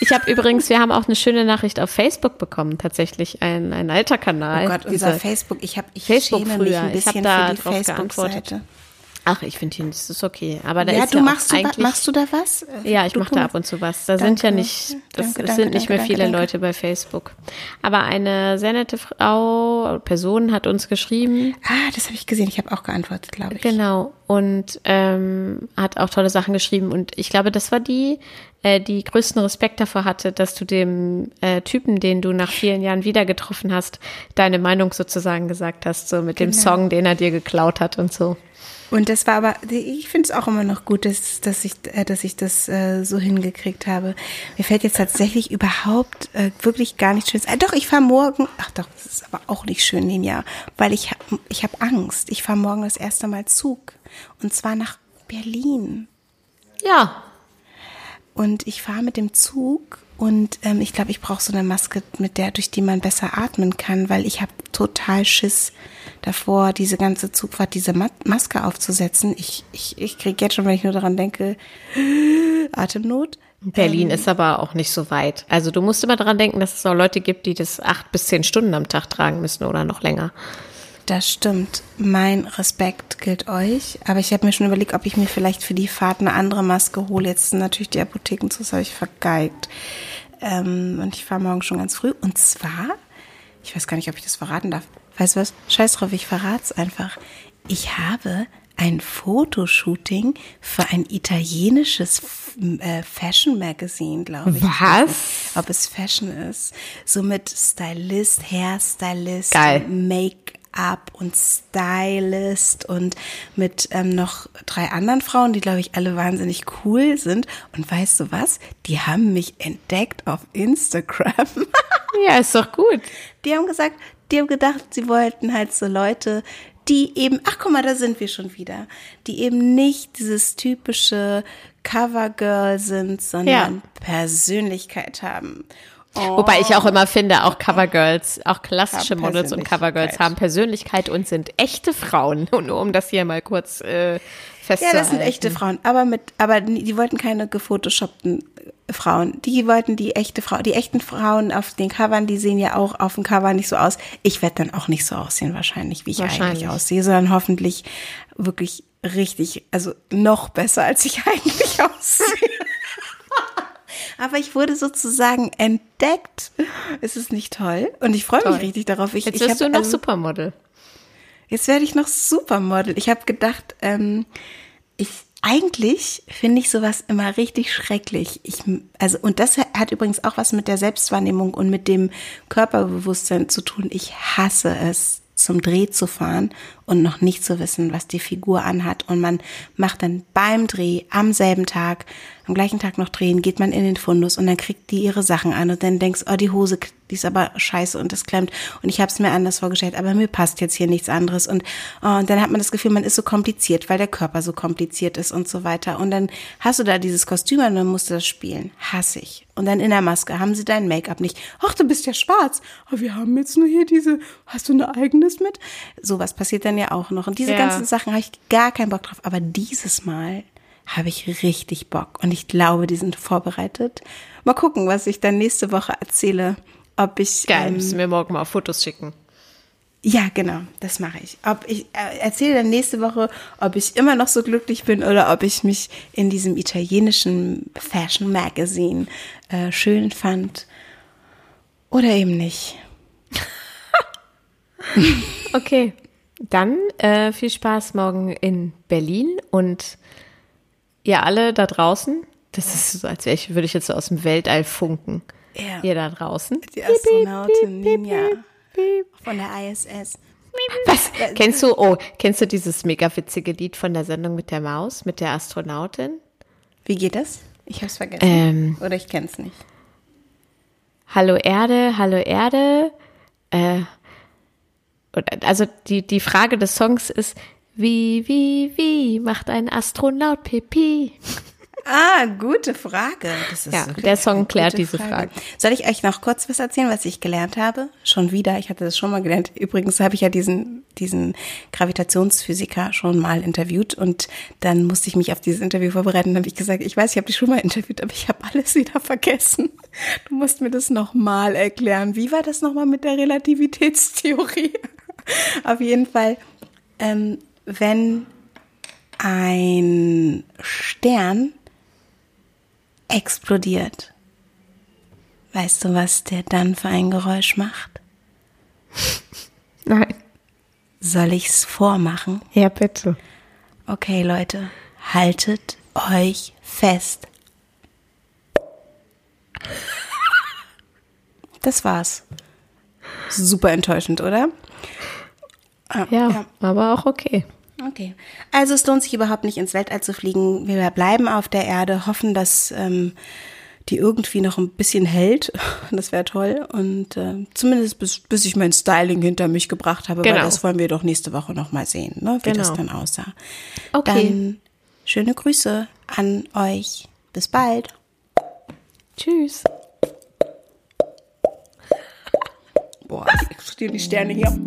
Ich habe übrigens, wir haben auch eine schöne Nachricht auf Facebook bekommen, tatsächlich ein, ein alter Kanal. Oh Gott, unser Facebook, ich habe ich Facebook schäme früher. mich ein bisschen ich da für die Facebook-Seite. Ach, ich finde hier, das ist okay. Aber da ja, ist du ja machst, du, machst du da was? Ja, ich mache da ab und zu was. Da danke, sind ja nicht, das danke, danke, sind nicht mehr viele Leute bei Facebook. Aber eine sehr nette Frau, Person hat uns geschrieben. Ah, das habe ich gesehen. Ich habe auch geantwortet, glaube ich. Genau. Und ähm, hat auch tolle Sachen geschrieben. Und ich glaube, das war die, äh, die größten Respekt davor hatte, dass du dem äh, Typen, den du nach vielen Jahren wieder getroffen hast, deine Meinung sozusagen gesagt hast, so mit dem Genau. Song, den er dir geklaut hat und so. Und das war aber, ich finde es auch immer noch gut, dass, dass, ich, äh, dass ich das äh, so hingekriegt habe. Mir fällt jetzt tatsächlich überhaupt äh, wirklich gar nichts Schönes ein. Doch, ich fahre morgen, ach doch, das ist aber auch nicht schön, Ninja, weil ich, hab- ich habe Angst. Ich fahre morgen das erste Mal Zug. Und zwar nach Berlin. Ja, Und ich fahre mit dem Zug und ähm, ich glaube, ich brauche so eine Maske, mit der, durch die man besser atmen kann, weil ich habe total Schiss davor, diese ganze Zugfahrt, diese Ma Maske aufzusetzen. Ich, ich, ich kriege jetzt schon, wenn ich nur daran denke, Atemnot. Berlin ist aber auch nicht so weit. Also du musst immer daran denken, dass es auch Leute gibt, die das acht bis zehn Stunden am Tag tragen müssen oder noch länger. Das stimmt. Mein Respekt gilt euch. Aber ich habe mir schon überlegt, ob ich mir vielleicht für die Fahrt eine andere Maske hole. Jetzt sind natürlich die Apotheken zu, das habe ich vergeigt. Ähm, und ich fahre morgen schon ganz früh. Und zwar, ich weiß gar nicht, ob ich das verraten darf. Weißt du was? Scheiß drauf, ich verrat's einfach. Ich habe ein Fotoshooting für ein italienisches äh, Fashion Magazine, glaube ich. Was? Nicht, Ob es Fashion ist. So mit Stylist, Hairstylist. Make-up und Stylist und mit ähm, noch drei anderen Frauen, die, glaube ich, alle wahnsinnig cool sind. Und weißt du was? Die haben mich entdeckt auf Instagram. Ja, ist doch gut. Die haben gesagt, die haben gedacht, sie wollten halt so Leute, die eben, ach guck mal, da sind wir schon wieder, die eben nicht dieses typische Covergirl sind, sondern Persönlichkeit haben. Oh, Wobei ich auch immer finde, auch Covergirls, auch klassische Haben Models und Covergirls haben Persönlichkeit und sind echte Frauen. Und nur um das hier mal kurz äh, ja, festzuhalten. das sind echte Frauen, aber mit, aber die wollten keine gefotoshoppten Frauen. Die wollten die echte Frau, die echten Frauen auf den Covern, die sehen ja auch auf dem Cover nicht so aus. Ich werde dann auch nicht so aussehen wahrscheinlich, wie ich Wahrscheinlich. eigentlich aussehe, sondern hoffentlich wirklich richtig, also noch besser, als ich eigentlich aussehe. Aber ich wurde sozusagen entdeckt. Es ist nicht toll und ich freue mich richtig darauf. Ich, Jetzt ich wirst hab, du noch also, Supermodel. Jetzt werde ich noch Supermodel. Ich habe gedacht, ähm, ich eigentlich finde ich sowas immer richtig schrecklich. Ich, also und das hat übrigens auch was mit der Selbstwahrnehmung und mit dem Körperbewusstsein zu tun. Ich hasse es zum Dreh zu fahren und noch nicht zu wissen, was die Figur anhat. Und man macht dann beim Dreh am selben Tag, am gleichen Tag noch drehen, geht man in den Fundus und dann kriegt die ihre Sachen an und dann denkst, oh, die Hose, die ist aber scheiße und das klemmt und ich habe es mir anders vorgestellt, aber mir passt jetzt hier nichts anderes und, oh, und dann hat man das Gefühl, man ist so kompliziert, weil der Körper so kompliziert ist und so weiter. Und dann hast du da dieses Kostüm und dann musst du das spielen. Hasse ich. Und dann in der Maske haben sie dein Make-up nicht. Ach, du bist ja schwarz. Oh, wir haben jetzt nur hier diese, hast du ein eigenes mit? Sowas passiert dann ja auch noch. Und diese Ja. ganzen Sachen habe ich gar keinen Bock drauf. Aber dieses Mal habe ich richtig Bock. Und ich glaube, die sind vorbereitet. Mal gucken, was ich dann nächste Woche erzähle. Ob ich. Geil, ähm, müssen wir morgen mal Fotos schicken. ja, genau, das mache ich. Ob ich äh, erzähle dann nächste Woche, ob ich immer noch so glücklich bin oder ob ich mich in diesem italienischen Fashion Magazine äh, schön fand oder eben nicht. Okay, dann äh, viel Spaß morgen in Berlin und ihr alle da draußen. Das ist so, als wäre ich, würde ich jetzt so aus dem Weltall funken. Ja. Ihr da draußen. Die Astronautin Ninja von der ISS. Was? Kennst du, oh, kennst du dieses mega witzige Lied von der Sendung mit der Maus, mit der Astronautin? Wie geht das? Ich hab's vergessen. Ähm. Oder ich kenn's nicht. Hallo Erde, hallo Erde. Äh, also die, die Frage des Songs ist, wie, wie, wie macht ein Astronaut Pipi? Ah, gute Frage. Das ist Ja, der Song klärt diese Frage. Soll ich euch noch kurz was erzählen, was ich gelernt habe? Schon wieder. Ich hatte das schon mal gelernt. Übrigens habe ich ja diesen, diesen Gravitationsphysiker schon mal interviewt und dann musste ich mich auf dieses Interview vorbereiten und habe ich gesagt, ich weiß, ich habe dich schon mal interviewt, aber ich habe alles wieder vergessen. Du musst mir das nochmal erklären. Wie war das nochmal mit der Relativitätstheorie? auf jeden Fall, ähm, wenn ein Stern explodiert. Weißt du, was der dann für ein Geräusch macht? Nein. Soll ich's vormachen? Ja, bitte. Okay, Leute, haltet euch fest. Das war's. Super enttäuschend, oder? Ah, Ja, aber auch okay. Okay. Also es lohnt sich überhaupt nicht ins Weltall zu fliegen. Wir bleiben auf der Erde, hoffen, dass ähm, die irgendwie noch ein bisschen hält. Das wäre toll. Und äh, zumindest bis, bis ich mein Styling hinter mich gebracht habe, weil Genau. das wollen wir doch nächste Woche noch mal sehen, ne? wie das Genau. dann aussah. Okay. Dann schöne Grüße an euch. Bis bald. Tschüss. Boah, ich explodieren die Sterne hier.